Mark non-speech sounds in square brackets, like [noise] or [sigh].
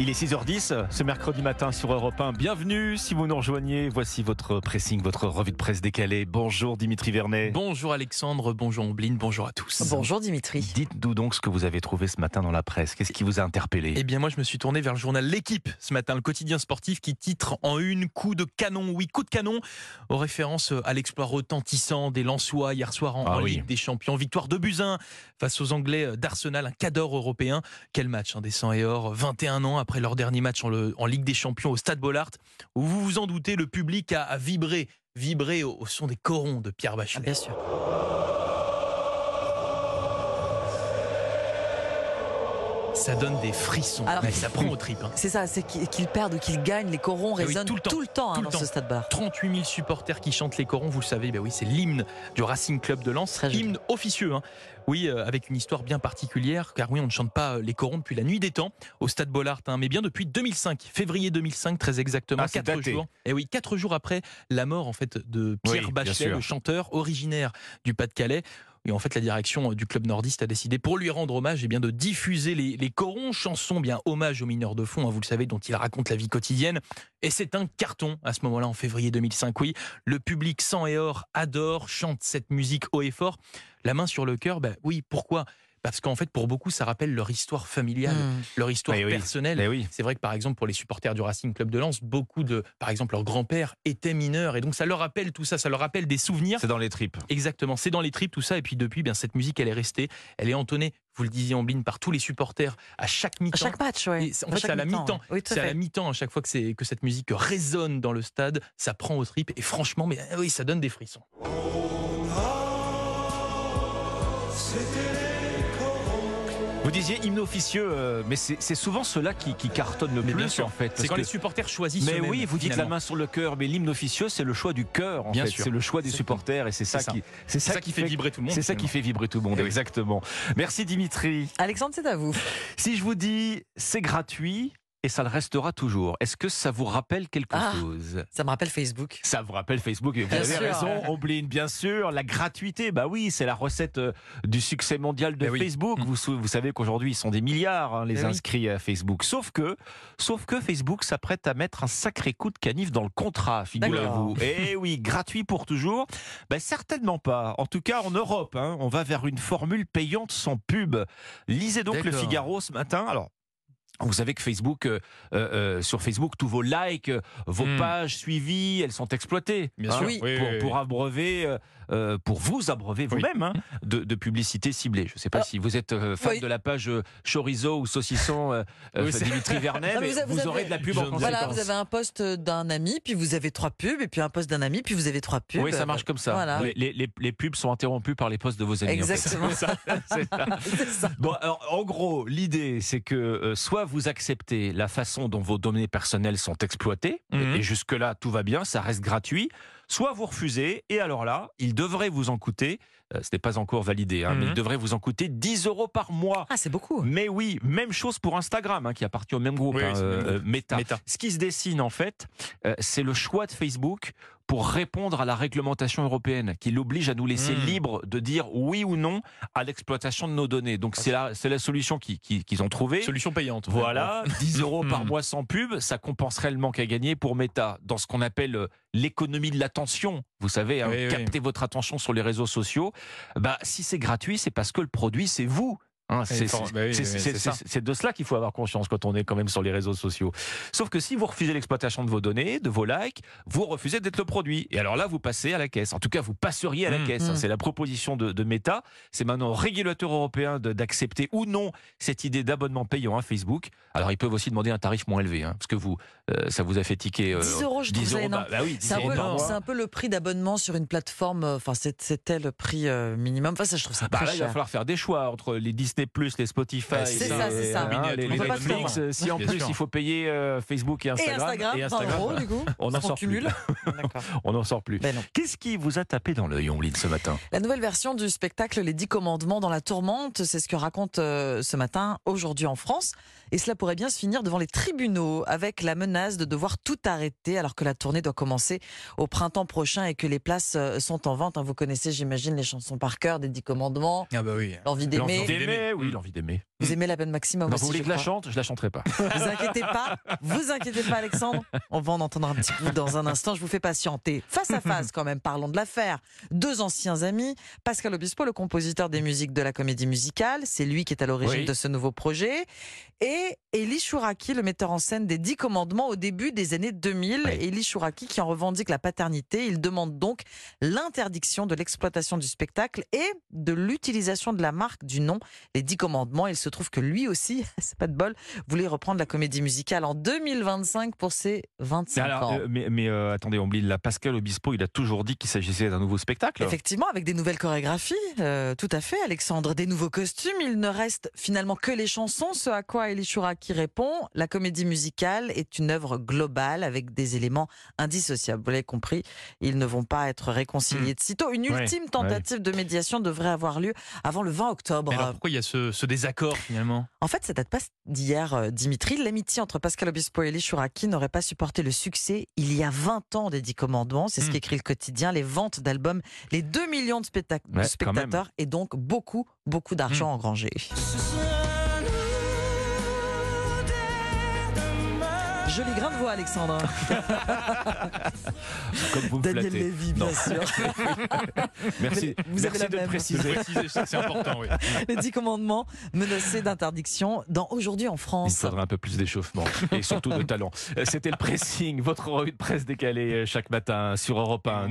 Il est 6h10 ce mercredi matin sur Europe 1. Bienvenue si vous nous rejoignez. Voici votre pressing, votre revue de presse décalée. Bonjour Dimitri Vernet. Bonjour Alexandre, bonjour Ombline, bonjour à tous. Bonjour Dimitri. Dites-nous donc ce que vous avez trouvé ce matin dans la presse. Qu'est-ce qui vous a interpellé? Eh bien moi je me suis tourné vers le journal L'équipe ce matin, le quotidien sportif qui titre en une coup de canon, oui coup de canon, aux références à l'exploit retentissant des Lensois hier soir en, Ah en oui. Ligue des Champions. Victoire de Buzyn face aux Anglais d'Arsenal, un cador européen. Quel match hein, des 100 et or, 21 ans après leur dernier match en, Ligue des Champions au Stade Bollard, où vous vous en doutez, le public a, a vibré, vibré au, son des corons de Pierre Ah, Bachelet. bien sûr. Ça donne des frissons, Alors- Ouais, ça prend aux tripes. hein. C'est ça, c'est qu'ils perdent ou qu'ils gagnent, les corons Eh oui, résonnent tout le temps, tout le temps, hein, tout le dans temps. ce stade bar. 38 000 supporters qui chantent les corons, vous le savez, ben oui, c'est l'hymne du Racing Club de Lens, Très joli. hymne officieux. hein. Oui, euh, avec une histoire bien particulière, car oui, on ne chante pas euh, les corons depuis la nuit des temps au Stade Bollard, hein, mais bien depuis 2005, février 2005 très exactement, Ah, c'est quatre daté. jours. Et oui, quatre jours après la mort en fait de Pierre Bachelet, le chanteur originaire du Pas-de-Calais. Et en fait, la direction euh, du club nordiste a décidé, pour lui rendre hommage, eh bien, de diffuser les, les corons, chansons bien hommage aux mineurs de fond, hein, vous le savez, dont il raconte la vie quotidienne. Et c'est un carton à ce moment-là, en février 2005. Oui, le public sang et or adore, chante cette musique haut et fort. La main sur le cœur, ben oui, pourquoi Parce qu'en fait, pour beaucoup, ça rappelle leur histoire familiale, Hmm. leur histoire oui. personnelle. Eh oui. C'est vrai que par exemple pour les supporters du Racing Club de Lens, beaucoup de, par exemple leur grand-père était mineur et donc ça leur rappelle tout ça, ça leur rappelle des souvenirs. C'est dans les tripes. Exactement, c'est dans les tripes tout ça et puis depuis bien cette musique elle est restée, elle est entonnée, vous le disiez en par tous les supporters à chaque À mi-temps. chaque match, oui. En fait, c'est à la mi-temps. Oui, à C'est à la mi-temps à chaque fois que, cette musique résonne dans le stade, ça prend aux tripes et franchement, mais oui, ça donne des frissons. Vous disiez hymne officieux, euh, mais c'est souvent ceux-là qui, qui cartonnent le Mais plus bien sûr, en fait. C'est quand que- les supporters choisissent. Mais oui, vous dites la main sur le cœur, mais l'hymne officieux, c'est le choix du cœur. En Bien fait. sûr. C'est le choix des supporters et c'est ça, qui, c'est C'est ça qui fait vibrer tout le monde. C'est ça qui fait vibrer tout le monde, Eh oui. exactement. Merci Dimitri. Alexandre, c'est à vous. Si je vous dis c'est gratuit et ça le restera toujours, est-ce que ça vous rappelle quelque Ah. chose? Ça me rappelle Facebook. ça vous rappelle Facebook et vous Bien avez sûr. raison, Ombline, bien sûr. La gratuité, bah oui, c'est la recette euh, du succès mondial de Eh. Facebook. Mm. Vous, savez qu'aujourd'hui, ils sont des milliards, hein, les Eh oui. inscrits à Facebook. Sauf que, sauf que Facebook s'apprête à mettre un sacré coup de canif dans le contrat, figurez-vous. Et oui, gratuit pour toujours. Ben, certainement pas. En tout cas, en Europe, hein, on va vers une formule payante sans pub. Lisez donc le. Figaro ce matin. Alors, vous savez que Facebook, euh, euh, sur Facebook, tous vos likes, euh, vos Hmm. pages suivies, elles sont exploitées. Bien Hein, sûr. Oui. Pour, abreuver, euh, euh, pour vous abreuver Oui. vous-même hein, de, de publicité ciblée. Je ne sais pas Alors, si vous êtes euh, fan oui. de la page euh, chorizo ou saucisson euh, euh, Dimitri Vernet, Non, mais vous avez- vous, vous avez- aurez de la pub en. Voilà, vous avez un poste d'un ami, puis vous avez trois pubs, et puis un poste d'un ami, puis vous avez trois pubs. Oui, ça marche comme ça. Voilà. Les, les- les- les pubs sont interrompues par les postes de vos amis. en fait. Exactement. [laughs] [laughs] C'est ça. C'est ça. Bon, alors, en gros, l'idée, c'est que euh, soit vous acceptez la façon dont vos données personnelles sont exploitées, et- Mhm. et, jusque-là, tout va bien, ça reste gratuit, soit vous refusez, et alors là, il devrait vous en coûter, euh, ce n'est pas encore validé, hein, mais Mhm. il devrait vous en coûter 10 euros par mois. Ah, c'est beaucoup. Mais oui, même chose pour Instagram, hein, qui appartient au même groupe, Oui, hein, euh. Meta. Ce qui se dessine, en fait, euh, c'est le choix de Facebook pour répondre à la réglementation européenne, qui l'oblige à nous laisser Mhm. libres de dire oui ou non à l'exploitation de nos données. Donc c'est la, c'est la solution qui- qui- qu'ils ont trouvée. Solution payante. Voilà, 10 euros [laughs] par Hmm. mois sans pub, ça compenserait le manque à gagner pour Meta dans ce qu'on appelle euh, l'économie de l'attention. Vous savez, hein, Oui, oui. capter votre attention sur les réseaux sociaux. Bah, si c'est gratuit, c'est parce que le produit, c'est vous. Hein, c'est bah oui, de cela qu'il faut avoir conscience quand on est quand même sur les réseaux sociaux. Sauf que si vous refusez l'exploitation de vos données, de vos likes, vous refusez d'être le produit. Et alors là, vous passez à la caisse. En tout cas, vous passeriez à la Mm. caisse. Mm. C'est la proposition de, de Meta. C'est maintenant au régulateur européen d'accepter ou non cette idée d'abonnement payant à Facebook. Alors, ils peuvent aussi demander un tarif moins élevé, hein, parce que vous, euh, ça vous a fait tiquer. euh, 10 euros, je trouve 10 ça euros, bah, bah oui, 10 C'est un, euros peu, par mois. c'est un peu le prix d'abonnement sur une plateforme. euh, Enfin, c'est- c'était le prix euh, minimum. Enfin, ça, je trouve ça Bah très là, il va falloir faire des choix entre les Disney+, les Spotify, Ouais, c'est et, ça, c'est ça. hein, Combiné à les. Netflix. Si en Bien plus sûr. il faut payer euh, Facebook et Et Instagram, Instagram, et 20 Instagram, euros, du coup. [laughs] on n'en sort plus. cumule. [laughs] On n'en sort plus. Ben. Qu'est-ce qui vous a tapé dans l'œil, Ombline, ce matin? La nouvelle version du spectacle Les Dix Commandements dans la tourmente, c'est ce que raconte euh, ce matin, aujourd'hui en France. Et cela pourrait bien se finir devant les tribunaux, avec la menace de devoir tout arrêter alors que la tournée doit commencer au printemps prochain et que les places euh, sont en vente. hein. Vous connaissez, j'imagine, les chansons par cœur des Dix Commandements, Ah bah oui. L'envie d'aimer. D'aimer, oui, l'envie d'aimer. Vous aimez la belle Maxime vous voulez que je la chante Je la chanterai pas. [laughs] Vous inquiétez pas, vous inquiétez pas Alexandre. On va en entendre un petit peu dans un instant. Je vous fais patienter. Face à face quand même, parlons de l'affaire. Deux anciens amis. Pascal Obispo, le compositeur des musiques de la comédie musicale, c'est lui qui est à l'origine de ce nouveau projet. Et Elie Chouraki, le metteur en scène des Dix Commandements au début des années 2000. Oui. Elie Chouraki qui en revendique la paternité. Il demande donc l'interdiction de l'exploitation du spectacle et de l'utilisation de la marque du nom Les Dix Commandements. Il se trouve que lui aussi, [laughs] c'est pas de bol, voulait reprendre la comédie musicale en 2025 pour ses 25 Alors, ans. euh, mais mais euh, attendez, on oublie la Pascal Obispo, il a toujours dit qu'il s'agissait d'un nouveau spectacle. Effectivement, avec des nouvelles chorégraphies, euh, tout à fait, Alexandre, des nouveaux costumes. Il ne reste finalement que les chansons, ce à quoi Elie Chouraki répond. La comédie musicale est une œuvre globale avec des éléments indissociables. Vous l'avez compris, ils ne vont pas être réconciliés de sitôt. Une Ouais, ultime tentative de médiation devrait avoir lieu avant le 20 octobre. Mais alors pourquoi il y a ce, ce désaccord finalement? En fait, ça date pas d'hier, euh, Dimitri. L'amitié entre Pascal Obispo et Chouraki n'aurait pas supporté le succès il y a 20 ans des Dix Commandements. C'est ce Hmm. qu'écrit le quotidien. Les ventes d'albums, les 2 millions de, spectac- Ouais, spectateurs et donc beaucoup, beaucoup d'argent engrangé. Joli grain de voix, Alexandre. [laughs] Comme vous me Daniel flattez. Lévy, bien Non. sûr. [laughs] Merci, Vous avez merci de même. préciser. C'est important, oui. [laughs] Les Dix Commandements menacés d'interdiction dans Aujourd'hui en Il France. faudrait un peu plus d'échauffement et surtout de talent. Euh, C'était le pressing, votre revue de presse décalée euh, chaque matin sur Europe 1.